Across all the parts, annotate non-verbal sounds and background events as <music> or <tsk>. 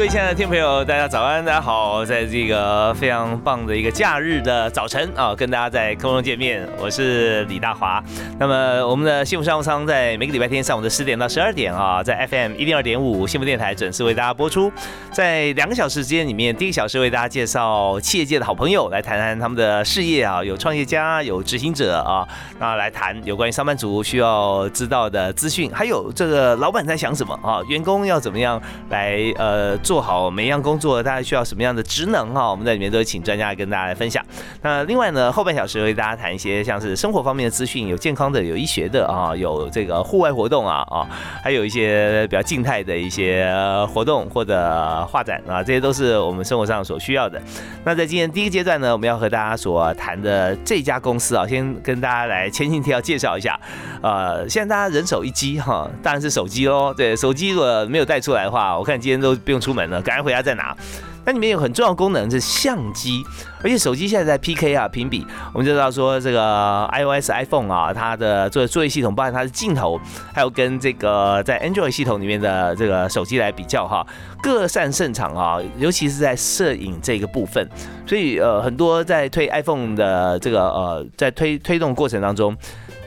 各位亲爱的听众朋友，大家早安，大家好，在这个非常棒的一个假日的早晨啊，跟大家在空中见面，我是李大华。那么我们的幸福商务舱在每个礼拜天上午的十点到十二点啊，在 FM 一零二点五幸福电台准时为大家播出。在两个小时之间里面，第一个小时为大家介绍企业界的好朋友，来谈谈他们的事业啊，有创业家，有执行者啊，那来谈有关于上班族需要知道的资讯，还有这个老板在想什么啊，员工要怎么样来呃。做好每一样工作，大家需要什么样的职能哈？我们在里面都会请专家来跟大家来分享。那另外呢，后半小时为大家谈一些像是生活方面的资讯，有健康的，有医学的啊，有这个户外活动啊啊，还有一些比较静态的一些活动或者画展啊，这些都是我们生活上所需要的。那在今天第一个阶段呢，我们要和大家所谈的这家公司啊，先跟大家来前情提要介绍一下。呃，现在大家人手一机哈，当然是手机喽。对，手机如果没有带出来的话，我看今天都不用出门。赶快回家再拿。那里面有很重要的功能是相机，而且手机现在在 PK 啊评比，我们就知道说这个 iOS iPhone 啊，它的作作业系统，包含它的镜头，还有跟这个在 Android 系统里面的这个手机来比较哈，各擅胜场啊，尤其是在摄影这个部分。所以呃，很多在推 iPhone 的这个呃，在推推动过程当中。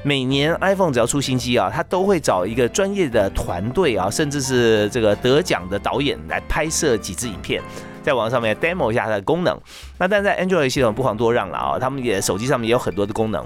每年 iPhone 只要出新机啊，他都会找一个专业的团队啊，甚至是这个得奖的导演来拍摄几支影片，在网上面 demo 一下它的功能。那但在 Android 系统不遑多让了啊，他们也手机上面也有很多的功能，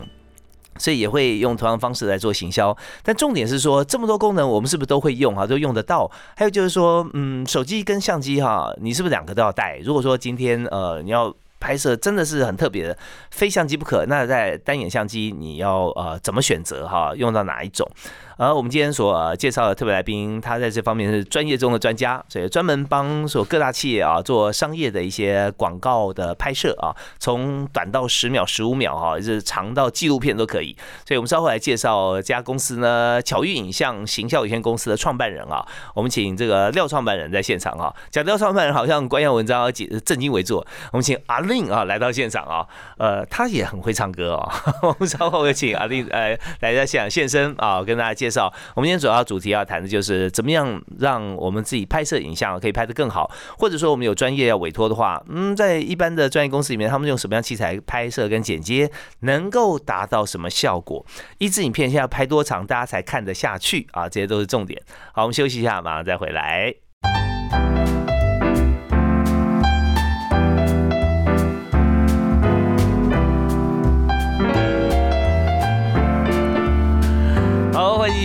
所以也会用同样方式来做行销。但重点是说，这么多功能我们是不是都会用啊，都用得到？还有就是说，嗯，手机跟相机哈，你是不是两个都要带？如果说今天呃你要。拍摄真的是很特别的，非相机不可。那在单眼相机，你要呃怎么选择哈？用到哪一种？而我们今天所介绍的特别来宾，他在这方面是专业中的专家，所以专门帮所各大企业啊做商业的一些广告的拍摄啊，从短到十秒、十五秒哈，是长到纪录片都可以。所以我们稍后来介绍这家公司呢，巧遇影像行销有限公司的创办人啊，我们请这个廖创办人在现场啊。讲廖创办人好像官样文章要解正襟危坐，我们请阿令啊来到现场啊，呃，他也很会唱歌啊。我们稍后有请阿令呃来在现场现身啊，跟大家介。介绍，我们今天主要主题要谈的就是怎么样让我们自己拍摄影像可以拍得更好，或者说我们有专业要委托的话，嗯，在一般的专业公司里面，他们用什么样器材拍摄跟剪接，能够达到什么效果？一支影片现在拍多长，大家才看得下去啊？这些都是重点。好，我们休息一下，马上再回来。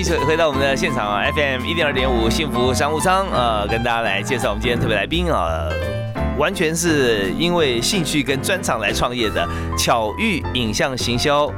继续回到我们的现场啊，FM 一点二点五幸福商务舱啊，跟大家来介绍我们今天特别来宾啊，完全是因为兴趣跟专长来创业的巧遇影像行销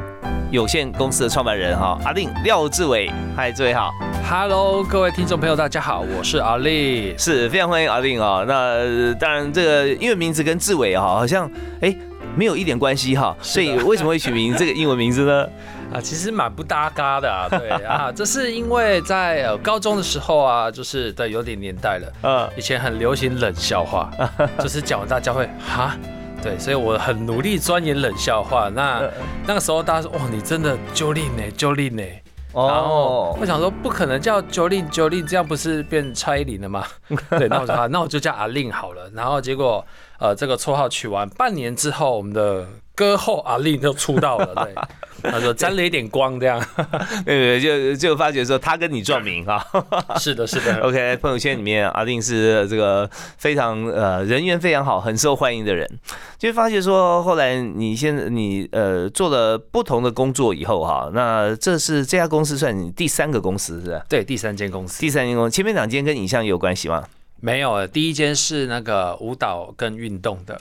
有限公司的创办人哈，阿令廖志伟，嗨，志伟好，Hello，各位听众朋友大家好，我是阿令，是非常欢迎阿令啊，那当然这个英文名字跟志伟哈好像哎没有一点关系哈，所以为什么会取名 <laughs> 这个英文名字呢？啊，其实蛮不搭嘎的啊，<laughs> 对啊，这是因为在呃高中的时候啊，就是对有点年代了，嗯，以前很流行冷笑话，<laughs> 就是讲完大家会哈，对，所以我很努力钻研冷笑话。那那个时候大家说，哇，你真的 Jolin 呢，Jolin 呢，然后我想说不可能叫 Jolin Jolin，这样不是变蔡依林了吗？<laughs> 对，那我说那我就叫阿令好了。然后结果呃这个绰号取完半年之后，我们的歌后阿令就出道了，<laughs> 对。他说沾了一点光，这样，<laughs> 对对，就就发觉说他跟你撞名哈，<laughs> 是的，是的。OK，朋友圈里面阿令是这个非常呃人缘非常好、很受欢迎的人，就发觉说后来你现在你呃做了不同的工作以后哈，那这是这家公司算你第三个公司是吧？对，第三间公司，第三间公司，前面两间跟影像有关系吗？没有，第一间是那个舞蹈跟运动的，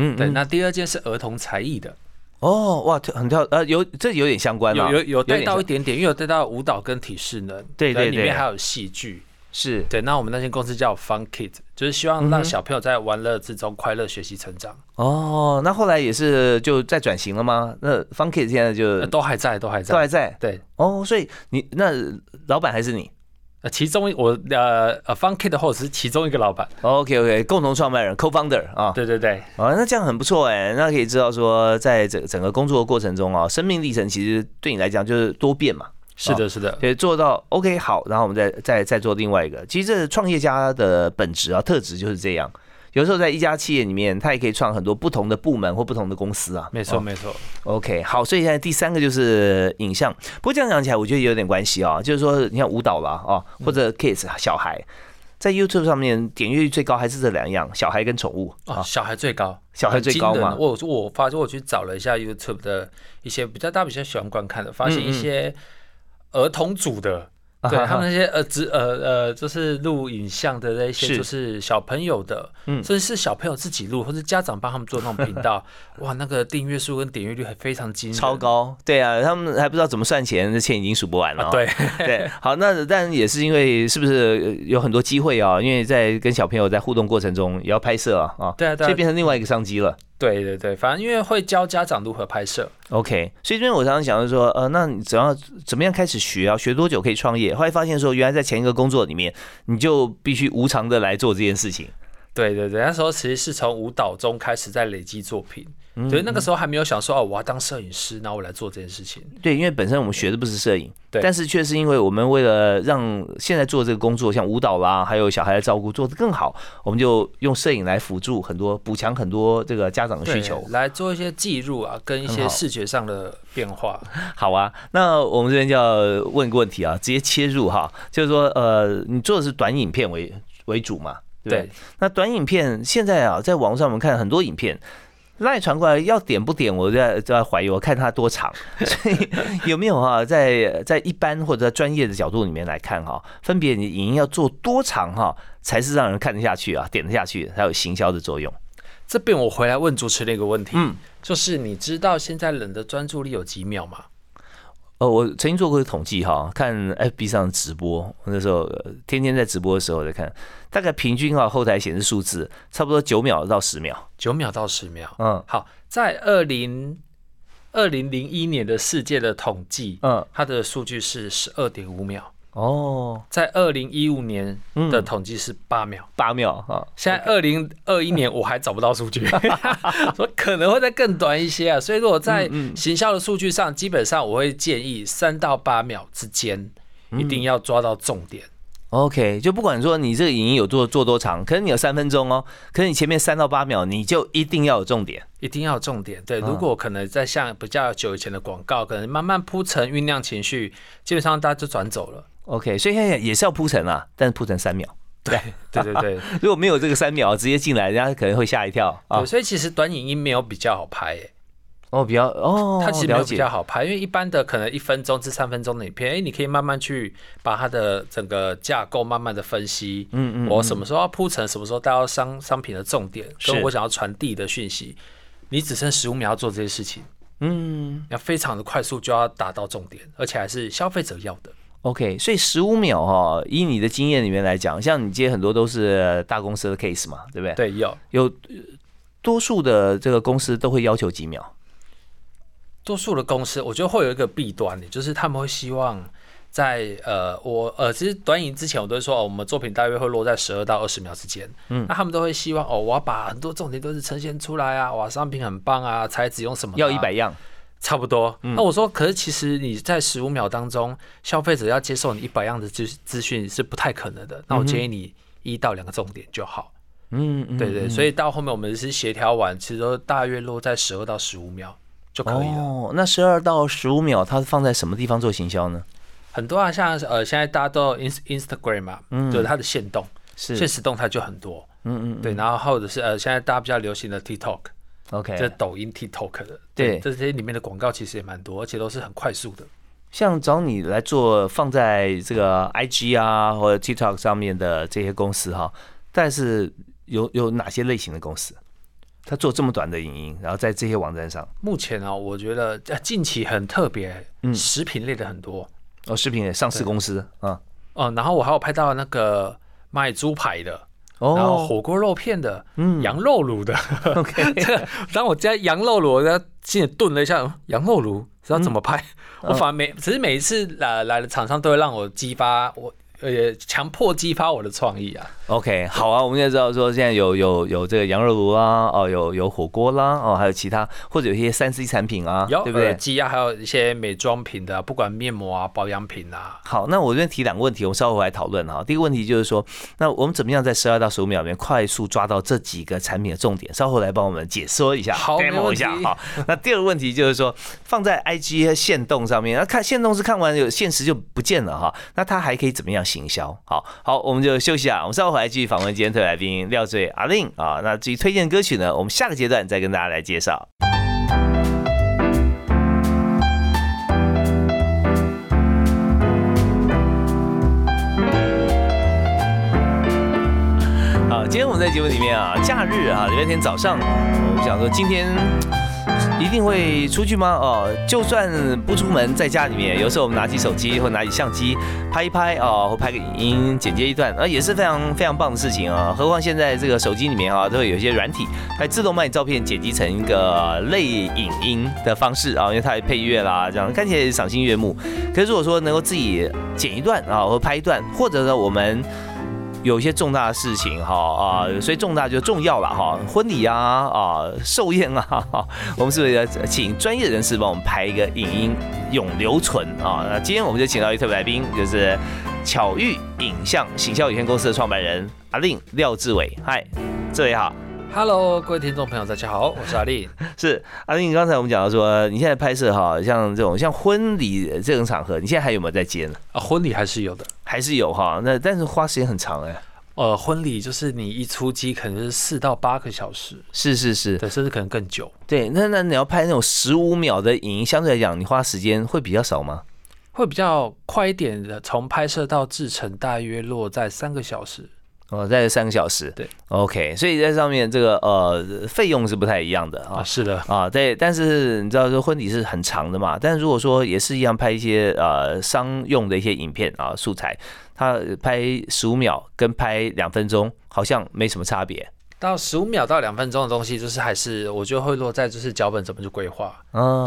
嗯，对，那第二件是儿童才艺的。哦，哇，很跳，呃，有这有点相关有有有带到一点点，因为有带到舞蹈跟体适能，对对对，里面还有戏剧，是对。那我们那间公司叫 Fun Kid，就是希望让小朋友在玩乐之中快乐学习成长。哦，那后来也是就在转型了吗？那 Fun Kid 现在就都还在，都还在，都还在。对，哦，所以你那老板还是你？呃，其中我呃呃，Fun Kid 或者是其中一个老板，OK OK，共同创办人 Co-founder 啊，对对对，啊，那这样很不错哎，那可以知道说，在整整个工作的过程中啊，生命历程其实对你来讲就是多变嘛，是的，是的，对，做到 OK 好，然后我们再再再做另外一个，其实这创业家的本质啊特质就是这样。有时候在一家企业里面，他也可以创很多不同的部门或不同的公司啊。没错，没错。OK，好，所以现在第三个就是影像。不过这样讲起来，我觉得有点关系啊。就是说，你看舞蹈啦，啊，或者 kids 小孩，在 YouTube 上面点阅率最高还是这两样，小孩跟宠物啊。小孩最高，小孩最高嘛。我我发现我去找了一下 YouTube 的一些比较大、比较喜欢观看的，发现一些儿童组的。对他们那些呃，只呃呃，就是录影像的那些，就是小朋友的，嗯，甚至是小朋友自己录，或者家长帮他们做那种频道，<laughs> 哇，那个订阅数跟点阅率还非常惊人，超高。对啊，他们还不知道怎么算钱，这钱已经数不完了。对 <laughs> 对，好，那但也是因为是不是有很多机会啊？因为在跟小朋友在互动过程中也要拍摄啊，啊，对啊，所以变成另外一个商机了。对对对，反正因为会教家长如何拍摄，OK。所以这边我常常想就说，呃，那你只要怎么样开始学啊？学多久可以创业？后来发现说，原来在前一个工作里面，你就必须无偿的来做这件事情。对对对，那时候其实是从舞蹈中开始在累积作品。所以那个时候还没有想说哦，我要当摄影师，然后我来做这件事情。对，因为本身我们学的不是摄影，对，但是却是因为我们为了让现在做这个工作，像舞蹈啦，还有小孩的照顾做得更好，我们就用摄影来辅助很多，补强很多这个家长的需求，来做一些记录啊，跟一些视觉上的变化。好啊，那我们这边就要问一个问题啊，直接切入哈，就是说呃，你做的是短影片为为主嘛？对。那短影片现在啊，在网上我们看很多影片。那你传过来要点不点？我在在怀疑，我看它多长，<laughs> 所以有没有哈，在在一般或者在专业的角度里面来看哈，分别你影音要做多长哈，才是让人看得下去啊，点得下去，才有行销的作用。这边我回来问主持人一个问题，嗯，就是你知道现在人的专注力有几秒吗？呃，我曾经做过统计哈，看 FB 上直播，那时候天天在直播的时候在看，大概平均啊后台显示数字差不多九秒到十秒，九秒到十秒。嗯，好，在二零二零零一年的世界的统计，嗯，它的数据是十二点五秒。哦，在二零一五年的统计是八秒，八秒啊！现在二零二一年我还找不到数据，<laughs> <laughs> 说可能会再更短一些啊。所以如果在行销的数据上，基本上我会建议三到八秒之间，一定要抓到重点。OK，就不管说你这个影音有做做多长，可能你有三分钟哦，可是你前面三到八秒，你就一定要有重点，一定要有重点。对，如果可能在像比较久以前的广告，可能慢慢铺陈酝酿情绪，基本上大家就转走了。OK，所以现在也是要铺陈啊，但是铺陈三秒。对对对对，<laughs> 如果没有这个三秒直接进来，人家可能会吓一跳啊。所以其实短影音没有比较好拍诶。哦，比较哦，它其实没有比较好拍，因为一般的可能一分钟至三分钟的影片，哎，你可以慢慢去把它的整个架构慢慢的分析。嗯嗯。我什么时候要铺陈，什么时候带到商商品的重点，跟我想要传递的讯息，你只剩十五秒要做这些事情。嗯。要非常的快速就要达到重点，而且还是消费者要的。OK，所以十五秒哈，以你的经验里面来讲，像你接很多都是大公司的 case 嘛，对不对？对，有有多数的这个公司都会要求几秒。多数的公司，我觉得会有一个弊端的，就是他们会希望在呃，我呃，其实短影之前我都会说，哦，我们作品大约会落在十二到二十秒之间。嗯，那他们都会希望，哦，我要把很多重点都是呈现出来啊，哇，商品很棒啊，材质用什么？要一百样。差不多，那我说，可是其实你在十五秒当中，消费者要接受你一百样的资资讯是不太可能的。那我建议你一到两个重点就好。嗯，对对，所以到后面我们是协调完，其实都大约落在十二到十五秒就可以了。哦，那十二到十五秒，它是放在什么地方做行销呢？很多啊，像呃，现在大家都 ins Instagram 嘛，嗯，就是它的限动，是现实动态就很多。嗯嗯，对，然后或者是呃，现在大家比较流行的 TikTok。OK，这抖音 TikTok 的，对，这些里面的广告其实也蛮多，而且都是很快速的。像找你来做放在这个 IG 啊或者 TikTok 上面的这些公司哈，但是有有哪些类型的公司？他做这么短的影音，然后在这些网站上。目前啊，我觉得近期很特别，嗯，食品类的很多。哦，食品类上市公司啊，哦，然后我还有拍到那个卖猪排的，哦，然后火锅肉片的，嗯，羊肉卤的。OK，<laughs> 当我加羊肉卤，我在心里顿了一下，羊肉卤知道怎么拍？我反而每只是每一次来来的厂商都会让我激发我。呃，强迫激发我的创意啊！OK，好啊，我们也知道说现在有有有这个羊肉炉啦，哦，有有火锅啦，哦，还有其他或者有一些三 C 产品啊，对不对？鸡啊，还有一些美妆品的，不管面膜啊、保养品啊。好，那我这边提两个问题，我们稍后来讨论哈。第一个问题就是说，那我们怎么样在十二到十五秒里面快速抓到这几个产品的重点？稍后来帮我们解说一下，好，没一下。好，那第二个问题就是说，放在 IG 和线动上面，那看线动是看完有现实就不见了哈，那它还可以怎么样？行销好好，我们就休息啊。我们稍后回来继续访问今天特来宾廖醉阿令啊。那至于推荐歌曲呢，我们下个阶段再跟大家来介绍。好，今天我们在节目里面啊，假日啊，礼拜天早上，我们想说今天。一定会出去吗？哦，就算不出门，在家里面，有时候我们拿起手机或拿起相机拍一拍啊，或拍个影音，剪接一段，啊，也是非常非常棒的事情啊。何况现在这个手机里面啊，都会有一些软体，它自动把你照片剪辑成一个类影音的方式啊，因为它配乐啦，这样看起来赏心悦目。可是如果说能够自己剪一段啊，或拍一段，或者呢，我们有一些重大的事情哈啊，所以重大就重要了哈，婚礼啊啊寿宴啊，<laughs> 我们是不是要请专业人士帮我们拍一个影音永留存啊？那今天我们就请到一特别来宾，就是巧遇影像行销有限公司的创办人阿令廖志伟，嗨，志伟好。Hello，各位听众朋友，大家好，我是阿丽。<laughs> 是阿丽，刚才我们讲到说，你现在拍摄哈，像这种像婚礼这种场合，你现在还有没有在接呢？啊，婚礼还是有的，还是有哈。那但是花时间很长哎。呃，婚礼就是你一出机可能是四到八个小时，是是是，对，甚至可能更久。对，那那你要拍那种十五秒的影音，相对来讲，你花时间会比较少吗？会比较快一点的，从拍摄到制成大约落在三个小时。哦，在三个小时，对，OK，所以在上面这个呃费用是不太一样的啊，是的啊，对，但是你知道说婚礼是很长的嘛，但是如果说也是一样拍一些呃商用的一些影片啊素材，它拍十五秒跟拍两分钟好像没什么差别。到十五秒到两分钟的东西，就是还是我觉得会落在就是脚本怎么去规划。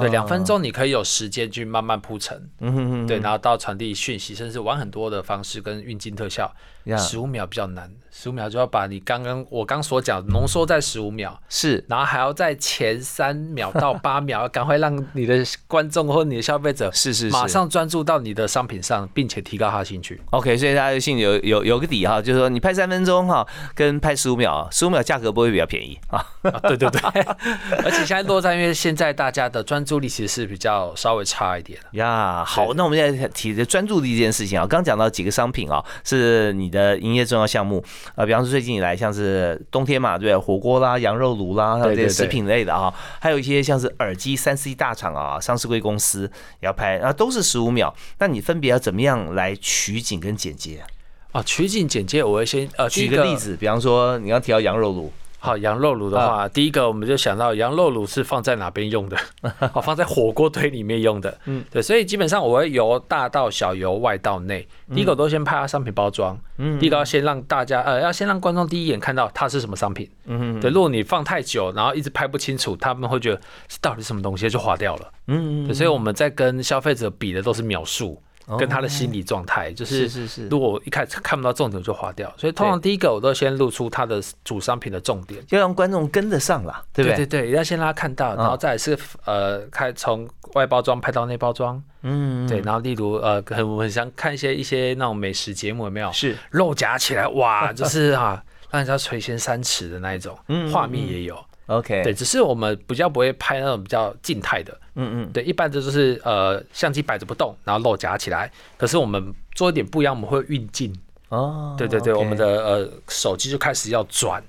对，两分钟你可以有时间去慢慢铺陈。嗯哼哼。对，然后到传递讯息，甚至玩很多的方式跟运镜特效。十五秒比较难，十五秒就要把你刚刚我刚所讲浓缩在十五秒。是。然后还要在前三秒到八 <laughs> 秒，要赶快让你的观众或你的消费者是是马上专注到你的商品上，并且提高他的兴趣。OK，所以大家心里有有有个底哈，就是说你拍三分钟哈，跟拍十五秒，十五秒。价格不会比较便宜啊？对对对，<laughs> 而且现在落在，因为现在大家的专注力其实是比较稍微差一点呀。好，那我们现在提的专注力这件事情啊，刚讲到几个商品啊，是你的营业重要项目啊，比方说最近以来像是冬天嘛，对火锅啦、羊肉炉啦，还有这些食品类的啊，还有一些像是耳机三 C 大厂啊，上市贵公司也要拍，啊，都是十五秒。那你分别要怎么样来取景跟剪接？啊，取景剪接，我会先呃举个例子，比方说你刚提到羊肉炉，好，羊肉炉的话，第一个我们就想到羊肉炉是放在哪边用的，<laughs> 好，放在火锅堆里面用的，嗯，对，所以基本上我会由大到小，由外到内，第一个都先拍它商品包装，嗯，第一个要先让大家呃，要先让观众第一眼看到它是什么商品，嗯，对，如果你放太久，然后一直拍不清楚，他们会觉得是到底什么东西就划掉了，嗯，所以我们在跟消费者比的都是秒数。跟他的心理状态，就是是是，如果一开始看不到重点就划掉，所以通常第一个我都先露出他的主商品的重点，要让观众跟得上啦，对不对？对对，要先让他看到，然后再是呃，开从外包装拍到内包装，嗯，对，然后例如呃，很我很想看一些一些那种美食节目，有没有？是。肉夹起来，哇，就是哈，<laughs> 让人家垂涎三尺的那一种，画面也有。OK，对，只是我们比较不会拍那种比较静态的，嗯嗯，对，一般的就是呃相机摆着不动，然后肉夹起来。可是我们做一点不一样，我们会运镜哦，对对对，我们的呃手机就开始要转，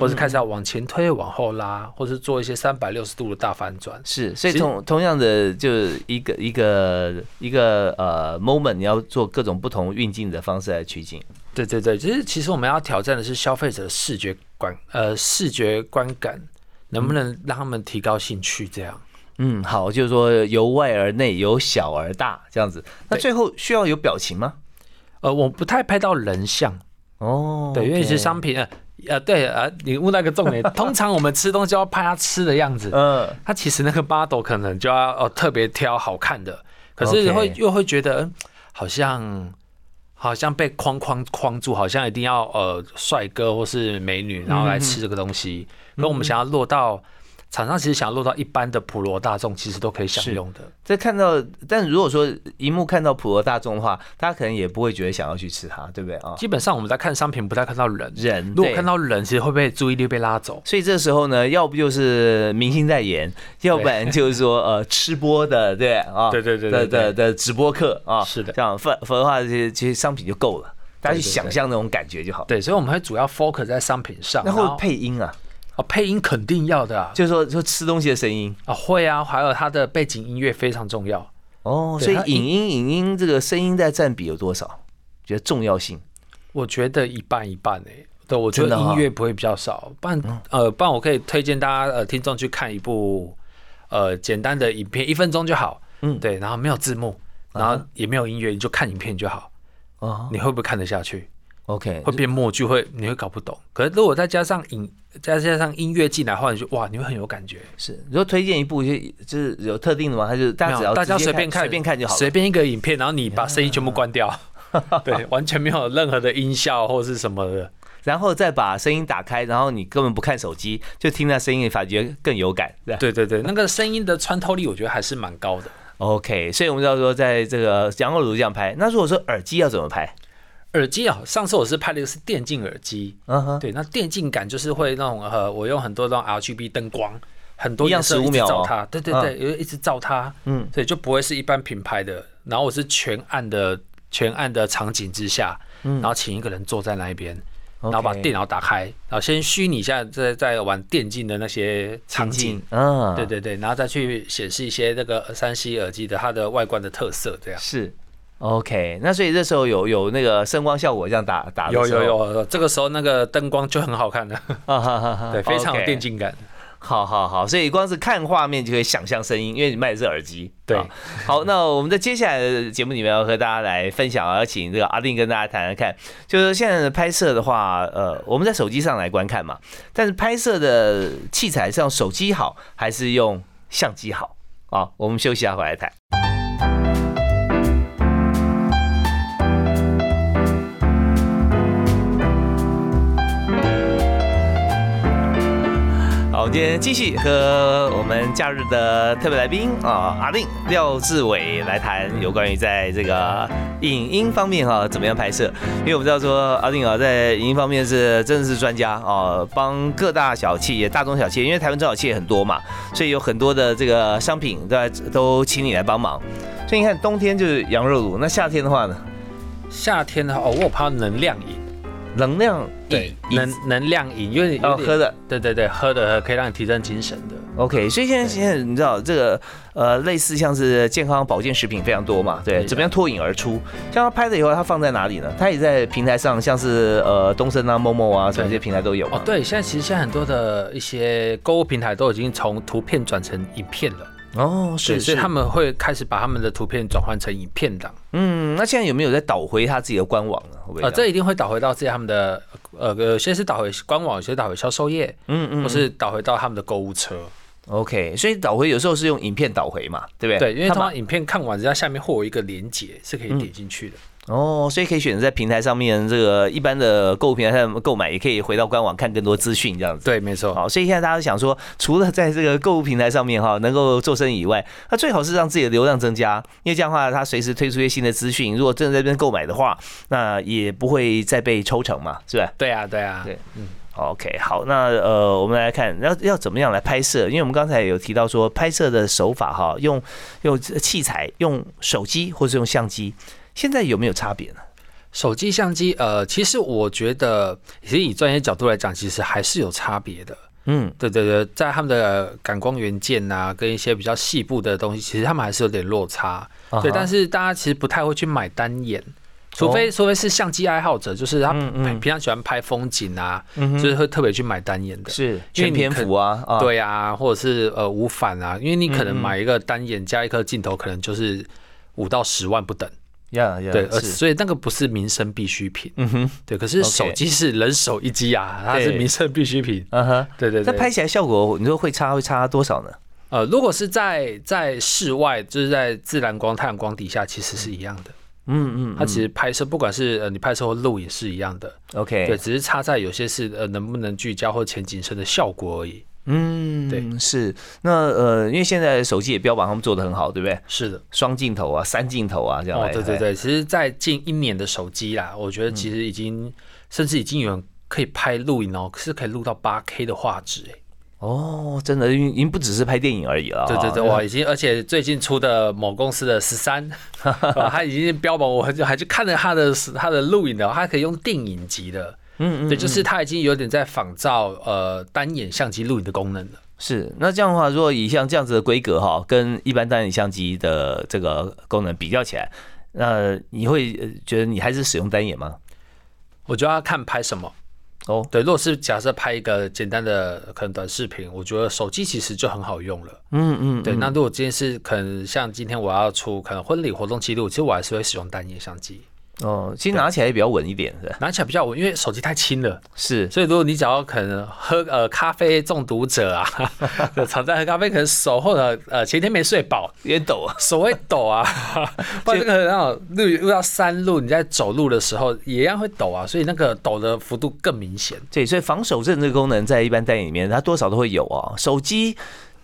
或是开始要往前推、往后拉，或是做一些三百六十度的大反转。是，所以同同样的，就是一个一个一个呃 moment，你要做各种不同运镜的方式来取景。对对对，就是其实我们要挑战的是消费者视觉观呃视觉观感。能不能让他们提高兴趣？这样，嗯，好，就是说由外而内，由小而大这样子。那最后需要有表情吗？呃，我不太拍到人像哦，对，因为是商品，呃，呃，对，呃，你问那个重点，<laughs> 通常我们吃东西要拍他吃的样子，嗯，他其实那个 model 可能就要哦特别挑好看的，可是会又会觉得好像。好像被框框框住，好像一定要呃帅哥或是美女，然后来吃这个东西。可我们想要落到。厂商其实想要落到一般的普罗大众，其实都可以享用的。在看到，但如果说荧幕看到普罗大众的话，大家可能也不会觉得想要去吃它，对不对啊？基本上我们在看商品，不太看到人。人如果看到人，其实会被注意力被拉走。所以这时候呢，要不就是明星代言，要不然就是说呃吃播的，对啊，<laughs> 对对对的的的直播课啊，是的，这样否否则的话，这些这些商品就够了，大家去想象那种感觉就好。对，所以我们会主要 focus 在商品上，然后配音啊。哦，配音肯定要的啊，就是说，说吃东西的声音啊，会啊，还有它的背景音乐非常重要哦。所以影音、影音这个声音在占比有多少？觉得重要性？我觉得一半一半诶。对，我觉得音乐不会比较少。不然，呃，不然我可以推荐大家呃听众去看一部呃简单的影片，一分钟就好。嗯，对，然后没有字幕，然后也没有音乐，你就看影片就好。哦，你会不会看得下去？OK，会变默剧，会你会搞不懂。可是如果再加上影，再加上音乐进来的话，你就哇，你会很有感觉。是，如果推荐一部就就是有特定的吗？还是大家只要大家随便看随便看就好，随便一个影片，然后你把声音全部关掉，<laughs> 对，完全没有任何的音效或是什么的，然后再把声音打开，然后你根本不看手机，就听那声音，感觉更有感。对对对，那个声音的穿透力，我觉得还是蛮高的。OK，所以我们要说，在这个羊肉炉这样拍，那如果说耳机要怎么拍？耳机啊，上次我是拍了一个是电竞耳机，嗯哼，对，那电竞感就是会那种呃，我用很多种 RGB 灯光，很多样十五秒照它，对对对，因为一直照它，嗯，所以就不会是一般品牌的。然后我是全暗的全暗的场景之下，然后请一个人坐在那一边，然后把电脑打开，然后先虚拟一下在在玩电竞的那些场景，嗯，对对对，然后再去显示一些那个三 C 耳机的它的外观的特色，这样。是。OK，那所以这时候有有那个声光效果这样打打有有有，这个时候那个灯光就很好看的，<laughs> 对，非常有电竞感。好好好，所以光是看画面就可以想象声音，因为你卖的是耳机。对，好，那我们在接下来的节目里面要和大家来分享，要请这个阿定跟大家谈谈看，就是现在的拍摄的话，呃，我们在手机上来观看嘛，但是拍摄的器材是用手机好还是用相机好？啊，我们休息一下回来谈。好我们今天继续和我们假日的特别来宾啊，阿令廖志伟来谈有关于在这个影音方面哈怎么样拍摄，因为我们知道说阿令啊在影音方面是真的是专家啊，帮各大小企业、大中小企业，因为台湾中小企业很多嘛，所以有很多的这个商品都都请你来帮忙。所以你看冬天就是羊肉炉，那夏天的话呢？夏天的话，哦，我怕能量饮。能量对能能量饮，因为哦喝的，对对对，喝的可以让你提振精神的。OK，所以现在现在你知道这个呃，类似像是健康保健食品非常多嘛，对，怎么样脱颖而出？像他拍了以后，他放在哪里呢？他也在平台上，像是呃东森啊、某某啊，这些平台都有。哦，对，现在其实现在很多的一些购物平台都已经从图片转成影片了。哦，是，所以他们会开始把他们的图片转换成影片档。嗯，那现在有没有在导回他自己的官网呢？呃，这一定会导回到自己他们的，呃，有些是导回官网，有些导回销售页，嗯嗯，或是导回到他们的购物车。OK，所以导回有时候是用影片导回嘛，对不对？对，因为他们影片看完，人家下面会有一个连接，是可以点进去的。哦，所以可以选择在平台上面，这个一般的购物平台上购买，也可以回到官网看更多资讯，这样子。对，没错。好，所以现在大家都想说，除了在这个购物平台上面哈能够做生意以外，那最好是让自己的流量增加，因为这样的话，他随时推出一些新的资讯，如果真的在这边购买的话，那也不会再被抽成嘛，是吧？对啊，对啊，对，嗯。OK，好，那呃，我们来看要要怎么样来拍摄，因为我们刚才有提到说拍摄的手法哈，用用器材，用手机或是用相机，现在有没有差别呢？手机相机，呃，其实我觉得，其实以专业角度来讲，其实还是有差别的。嗯，对对对，在他们的感光元件呐，跟一些比较细部的东西，其实他们还是有点落差。对，但是大家其实不太会去买单眼。除非除非是相机爱好者，就是他平常喜欢拍风景啊，就是会特别去买单眼的，是全篇幅啊，对啊，或者是呃无反啊，因为你可能买一个单眼加一颗镜头，可能就是五到十万不等。呀呀，对，所以那个不是民生必需品。嗯哼，对，可是手机是人手一机啊，它是民生必需品。嗯哼，对对对。那拍起来效果，你说会差会差多少呢？呃，如果是在在室外，就是在自然光、太阳光底下，其实是一样的。嗯嗯，它其实拍摄，不管是呃你拍摄或录也是一样的。OK，对，只是差在有些是呃能不能聚焦或前景深的效果而已。嗯，对，是那呃，因为现在手机也标榜他们做的很好，对不对？是的，双镜头啊，三镜头啊，这样。哦，对对对，其实，在近一年的手机啦，我觉得其实已经，甚至已经有人可以拍录影哦，是可以录到八 K 的画质哎。哦，真的，已经不只是拍电影而已了。对对对，哇，已经，而且最近出的某公司的十三，<laughs> 他已经标榜，我还还去看了他的他的录影的，他可以用电影级的。嗯，对，就是它已经有点在仿照呃单眼相机录影的功能了。是，那这样的话，如果以像这样子的规格哈，跟一般单眼相机的这个功能比较起来，那你会觉得你还是使用单眼吗？我觉得要看拍什么哦。对，如果是假设拍一个简单的可能短视频，我觉得手机其实就很好用了。嗯嗯。对，那如果今天是可能像今天我要出可能婚礼活动记录，其实我还是会使用单眼相机。哦，其实拿起来也比较稳一点，是拿起来比较稳，因为手机太轻了。是，所以如果你只要可能喝呃咖啡中毒者啊，<laughs> 常在喝咖啡，可能手或者呃前天没睡饱，也抖啊，手会抖啊。<laughs> 不然这个那种路遇到山路，你在走路的时候也一样会抖啊，所以那个抖的幅度更明显。对，所以防手震这个功能在一般单眼里面，它多少都会有啊。手机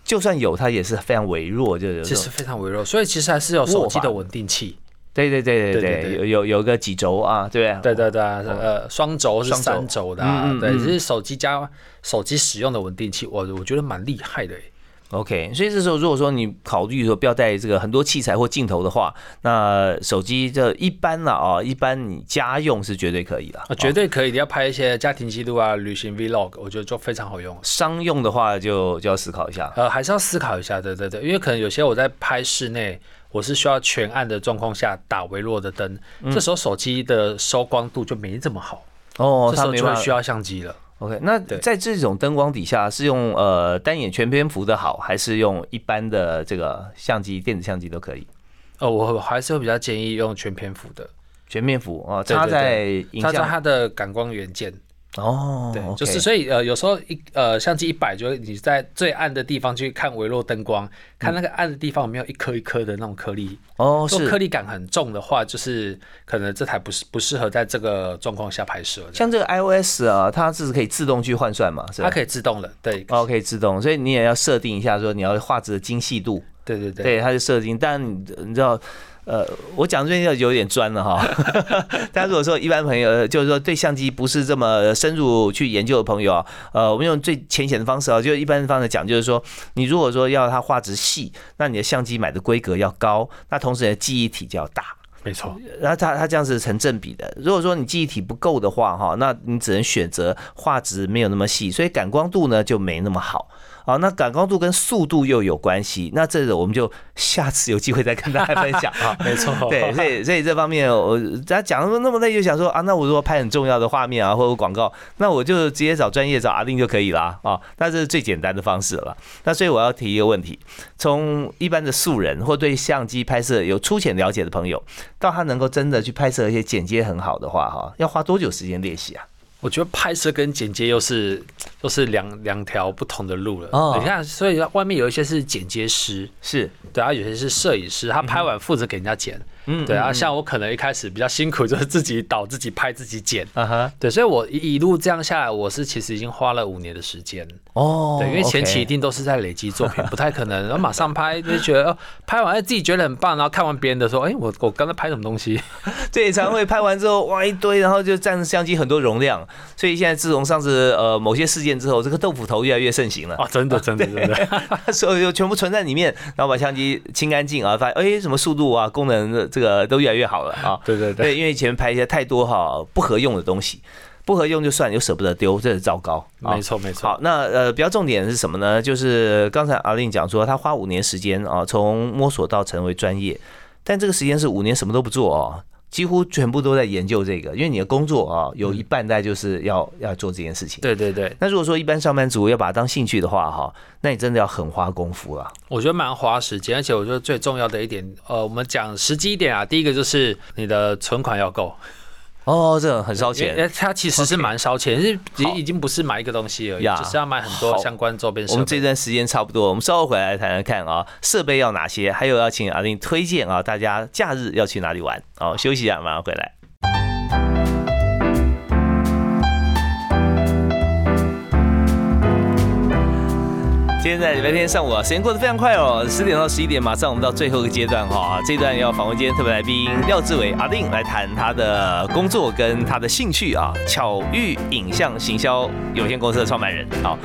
就算有，它也是非常微弱，就是其实非常微弱，所以其实还是有手机的稳定器。对对对对对，有有有个几轴啊，对对对对，呃，双轴是三轴的啊，对，这是手机加手机使用的稳定器，我我觉得蛮厉害的。OK，所以这时候如果说你考虑说不要带这个很多器材或镜头的话，那手机这一般了啊，一般你家用是绝对可以的，绝对可以。你要拍一些家庭记录啊、旅行 Vlog，我觉得就非常好用。商用的话就就要思考一下，呃，还是要思考一下，对对对，因为可能有些我在拍室内。我是需要全暗的状况下打微弱的灯，这时候手机的收光度就没这么好哦，这时候就需要相机了。OK，那在这种灯光底下是用呃单眼全篇幅的好，还是用一般的这个相机电子相机都可以？哦，我还是会比较建议用全篇幅的全面幅啊，插在插在它的感光元件。哦，对，就是所以呃，有时候一呃相机一摆，就你在最暗的地方去看微弱灯光，看那个暗的地方有没有一颗一颗的那种颗粒。哦，是颗粒感很重的话，就是可能这台不是不适合在这个状况下拍摄。像这个 iOS 啊，它是可以自动去换算嘛？它可以自动的，对，哦，可以自动，所以你也要设定一下，说你要画质的精细度。对对对，对，它是设定，但你你知道。呃，我讲最近要有点专了哈。<laughs> 大家如果说一般朋友，就是说对相机不是这么深入去研究的朋友啊，呃，我们用最浅显的方式啊，就一般方式讲，就是说，你如果说要它画质细，那你的相机买的规格要高，那同时你的记忆体就要大。没错。然后它它这样是成正比的。如果说你记忆体不够的话，哈，那你只能选择画质没有那么细，所以感光度呢就没那么好。好，那感光度跟速度又有关系，那这个我们就下次有机会再跟大家分享 <laughs> 啊。没错，对，所以所以这方面我大家讲那么累，就想说啊，那我如果拍很重要的画面啊，或者广告，那我就直接找专业找阿令就可以了啊。那这是最简单的方式了。那所以我要提一个问题：从一般的素人或对相机拍摄有粗浅了解的朋友，到他能够真的去拍摄一些剪接很好的话，哈，要花多久时间练习啊？我觉得拍摄跟剪接又是 <tsk> 又是两两条不同的路了。哦，你看，所以外面有一些是剪接师，是对啊，有些是摄影师，他拍完负责给人家剪。嗯，对啊，像我可能一开始比较辛苦，就是自己导、自己拍、自己剪。啊哈，对，所以我一一路这样下来，我是其实已经花了五年的时间。哦，对，因为前期一定都是在累积作品，不太可能然后 <laughs> 马上拍，就觉得哦拍完自己觉得很棒，然后看完别人的说，哎，我我刚才拍什么东西？<laughs> 这常会拍完之后哇一堆，然后就占相机很多容量。所以现在自从上次呃某些事件之后，这个豆腐头越来越盛行了啊！真的真的 <laughs> 真的，所以就全部存在里面，然后把相机清干净啊，发现哎什么速度啊功能这个都越来越好了啊！对对对，因为以前拍一些太多哈不合用的东西，不合用就算，又舍不得丢，这是糟糕。没错没错。好，那呃比较重点是什么呢？就是刚才阿令讲说，他花五年时间啊，从摸索到成为专业，但这个时间是五年什么都不做哦。几乎全部都在研究这个，因为你的工作啊，有一半在就是要要做这件事情。对对对。那如果说一般上班族要把它当兴趣的话，哈，那你真的要很花功夫了。我觉得蛮花时间，而且我觉得最重要的一点，呃，我们讲实际一点啊，第一个就是你的存款要够。哦，这个很烧钱，它其实是蛮烧钱，是已已经不是买一个东西而已，只是要买很多相关周边。我们这段时间差不多，我们稍后回来谈谈看啊，设备要哪些，还有要请阿玲推荐啊，大家假日要去哪里玩？哦，休息一下，马上回来。今天在礼拜天上午啊，时间过得非常快哦，十点到十一点，马上我们到最后一个阶段哈。这段要访问今天特别来宾廖志伟阿定来谈他的工作跟他的兴趣啊，巧遇影像行销有限公司的创办人好。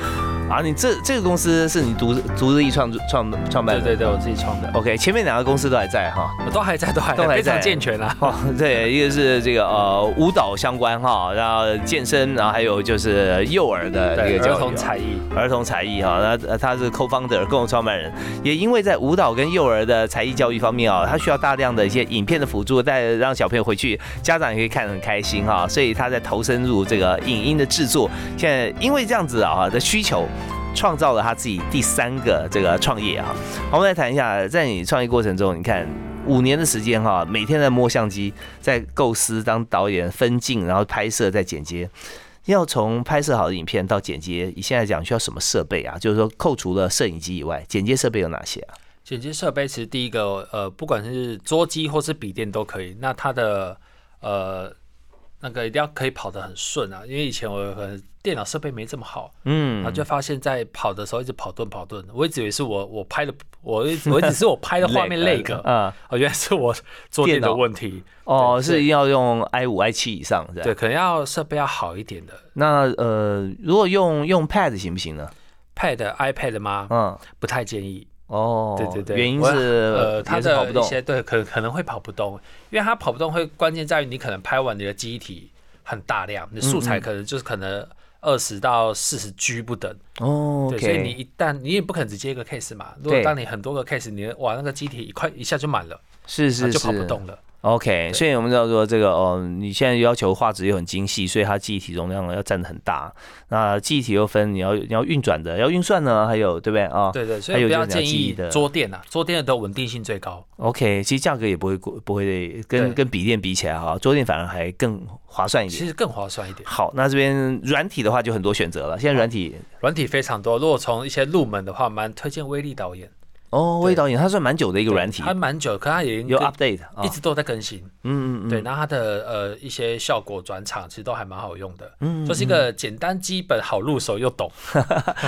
啊，你这这个公司是你独独自一创创创办的？对对对，我自己创的。OK，前面两个公司都还在哈，都还在，都还都还在健全啊。哦，对，一个是这个呃舞蹈相关哈，然后健身，然后还有就是幼儿的一个儿童才艺，儿童才艺哈。那他是 co-founder 共同创办人，也因为在舞蹈跟幼儿的才艺教育方面啊，他需要大量的一些影片的辅助，带让小朋友回去，家长也可以看得很开心哈。所以他在投身入这个影音的制作，现在因为这样子啊的需求。创造了他自己第三个这个创业啊，好，我们来谈一下，在你创业过程中，你看五年的时间哈，每天在摸相机，在构思、当导演、分镜，然后拍摄、再剪接，要从拍摄好的影片到剪接，你现在讲需要什么设备啊？就是说，扣除了摄影机以外，剪接设备有哪些啊？剪接设备其实第一个，呃，不管是桌机或是笔电都可以。那它的呃。那个一定要可以跑得很顺啊，因为以前我可能电脑设备没这么好，嗯，然后就发现，在跑的时候一直跑顿跑顿，我一直以为是我我拍的，我 <laughs> 我只是我拍的画面那个，啊，哦，原来是我做电的问题，哦，是要用 i 五 i 七以上，对，可能要设备要好一点的。那呃，如果用用 pad 行不行呢？pad iPad 吗？嗯，不太建议。哦，对对对，原因是呃，他的一些对可可能会跑不动，因为它跑不动会关键在于你可能拍完你的机体很大量，你素材可能就是可能二十到四十 G 不等哦，对，所以你一旦你也不可能只接一个 case 嘛，如果当你很多个 case，你哇那个机体一块一下就满了，是是是，就跑不动了。OK，所以我们知道说这个哦，你现在要求画质又很精细，所以它记忆体容量要占的很大。那记忆体又分你要你要运转的，要运算呢，还有对不对啊？对对，所以不要建议桌垫啊，桌垫的稳定性最高。OK，其实价格也不会不会跟跟笔电比起来哈，桌垫反而还更划算一点。其实更划算一点。好，那这边软体的话就很多选择了。现在软体软体非常多，如果从一些入门的话，蛮推荐威力导演。哦，微导演，他算蛮久的一个软体，他蛮久，可它也有 update，一直都在更新。嗯嗯嗯，对，那他的呃一些效果转场其实都还蛮好用的，嗯，就是一个简单、基本、好入手又懂，<laughs>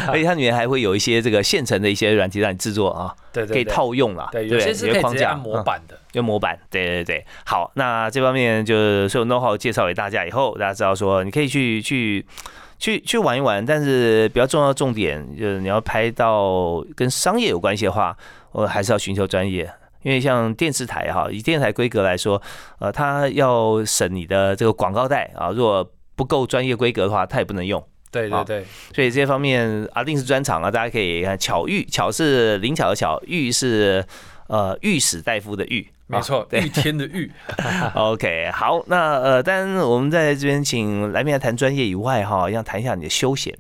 而且它里面还会有一些这个现成的一些软体让你制作啊，对，可以套用了，对，有些是可以直接按模板的，用模板，对对对。好，那这方面就是所有 know how 介绍给大家以后，大家知道说你可以去去。去去玩一玩，但是比较重要的重点就是你要拍到跟商业有关系的话，我还是要寻求专业，因为像电视台哈，以电视台规格来说，呃，它要审你的这个广告带啊，如果不够专业规格的话，它也不能用。对对对，所以这些方面阿定是专场啊，大家可以看巧遇，巧是灵巧的巧，遇是呃御史大夫的御。没错，一天的玉。<laughs> OK，好，那呃，当然我们在这边请来宾来谈专业以外哈，要谈一下你的休闲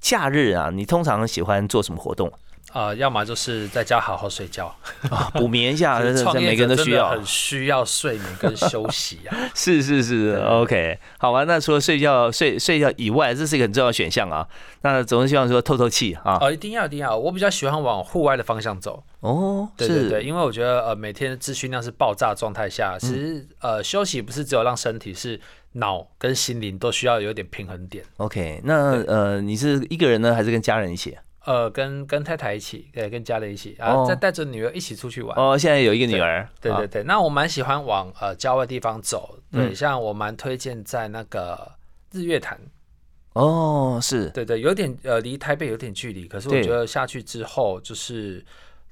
假日啊，你通常喜欢做什么活动？啊，要么就是在家好好睡觉，<laughs> 补眠一下。<laughs> 创业每个人都需要，很需要睡眠跟休息啊。<laughs> 是是是，OK，好吧。那除了睡觉睡睡觉以外，这是一个很重要的选项啊。那总是希望说透透气啊。哦，一定要一定要。我比较喜欢往户外的方向走。哦，对对对，因为我觉得呃，每天的资讯量是爆炸状态下，其实呃，休息不是只有让身体，是脑跟心灵都需要有点平衡点。OK，那呃，你是一个人呢，还是跟家人一起？呃，跟跟太太一起，对，跟家人一起，然后再带着女儿一起出去玩。哦，现在有一个女儿。对对对，那我蛮喜欢往呃郊外地方走，对，像我蛮推荐在那个日月潭。哦，是对对，有点呃离台北有点距离，可是我觉得下去之后就是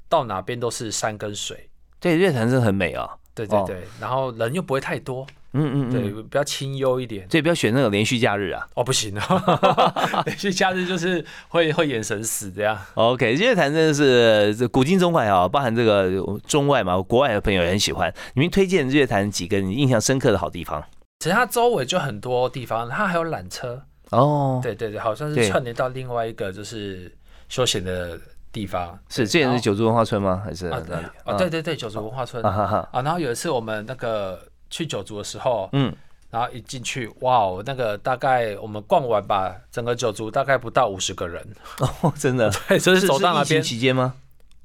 到哪边都是山跟水。对，日月潭真的很美啊。对对对，然后人又不会太多。嗯嗯，对，比较清幽一点，所以不要选那个连续假日啊。哦，不行啊，<laughs> 连续假日就是会会眼神死这样。OK，日月潭真的是这古今中外啊，包含这个中外嘛，国外的朋友也很喜欢。你们推荐日月潭几个你印象深刻的好地方？其实它周围就很多地方，它还有缆车哦。对对对，好像是串联到另外一个就是休闲的地方。是，这也是九族文化村吗？还是啊？对对对，九族文化村啊。然后有一次我们那个。去九族的时候，嗯，然后一进去，哇哦，那个大概我们逛完吧，整个九族大概不到五十个人。<laughs> 哦，真的，<laughs> 对，就是走到那边。期间吗？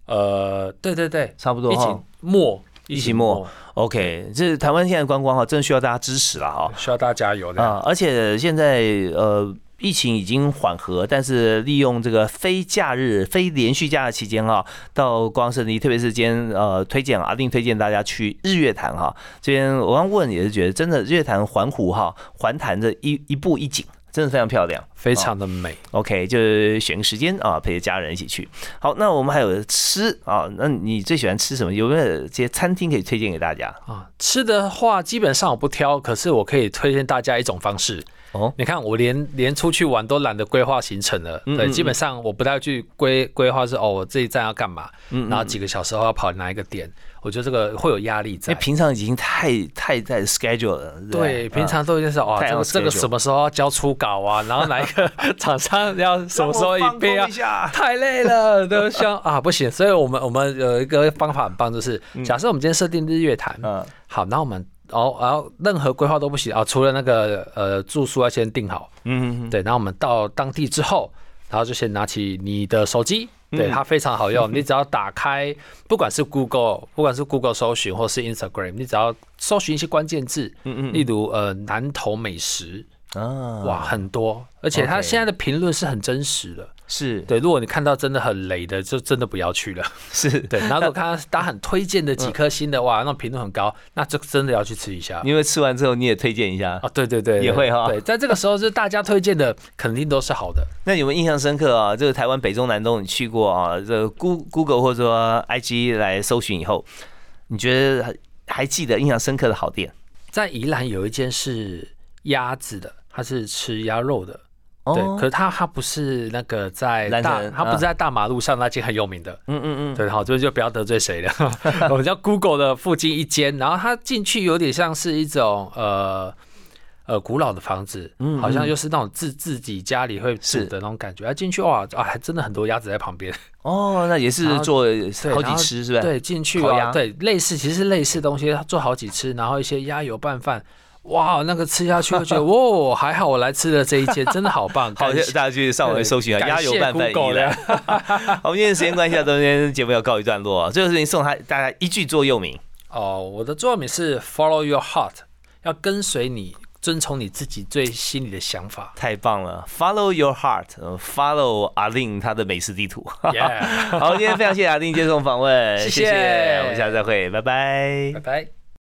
呃，对对对，差不多一起末，疫情末，OK，这是台湾现在观光哈，真的需要大家支持了哈，需要大家加油的啊，而且现在呃。疫情已经缓和，但是利用这个非假日、非连续假的期间哈，到光圣地，特别是今天呃推荐阿定推荐大家去日月潭哈。这边我刚问也是觉得真的日月潭环湖哈，环潭的一一步一景，真的非常漂亮，非常的美。OK，就是选个时间啊，陪着家人一起去。好，那我们还有吃啊，那你最喜欢吃什么？有没有这些餐厅可以推荐给大家啊？吃的话，基本上我不挑，可是我可以推荐大家一种方式。哦，你看我连连出去玩都懒得规划行程了，对，基本上我不太去规规划是哦，我这一站要干嘛，嗯然后几个小时后要跑哪一个点，我觉得这个会有压力在。平常已经太太在 schedule 了，对，平常都已经是哦，这个这个什么时候要交初稿啊，然后哪一个厂商要什么时候一遍啊，太累了，都像啊不行，所以我们我们有一个方法很棒，就是假设我们今天设定日月潭，嗯，好，那我们。哦，然后任何规划都不行啊，除了那个呃住宿要先定好，嗯，对，然后我们到当地之后，然后就先拿起你的手机，对，它非常好用，<laughs> 你只要打开，不管是 Google，不管是 Google 搜寻或是 Instagram，你只要搜寻一些关键字，嗯嗯，例如呃南投美食。啊，哇，很多，而且他现在的评论是很真实的，是对。如果你看到真的很雷的，就真的不要去了。<laughs> 是对。然后我看到大家很推荐的几颗星的，哇，那评论很高，那就真的要去吃一下。因为吃完之后你也推荐一下啊？对对对，也会哈。对，在这个时候，就大家推荐的肯定都是好的。那有没有印象深刻啊？这个台湾北中南东你去过啊？这 Google 或者说 IG 来搜寻以后，你觉得还记得印象深刻的好店？在宜兰有一间是鸭子的。他是吃鸭肉的，对，可是他他不是那个在大，他不是在大马路上那间很有名的，嗯嗯嗯，对，好，这边就不要得罪谁了。<laughs> 我们叫 Google 的附近一间，然后他进去有点像是一种呃呃古老的房子，嗯，好像又是那种自自己家里会住的那种感觉。他进去哇啊，还真的很多鸭子在旁边。<laughs> 哦，那也是做好几吃是吧？对，进去啊，对，类似其实类似东西他做好几吃，然后一些鸭油拌饭。哇，那个吃下去，就觉得哇，<laughs> 还好我来吃了这一间，真的好棒！好，大家去上网搜寻啊，鸭油拌饭一了。<laughs> 好，我们今天时间关系啊，今天节目要告一段落。最后事情送他大家一句座右铭哦，我的座右铭是 Follow your heart，要跟随你，遵从你自己最心里的想法。太棒了，Follow your heart，Follow 阿令他的美食地图。<laughs> 好，今天非常谢谢阿令接受访问，谢谢，我们下次再会，拜拜，拜拜。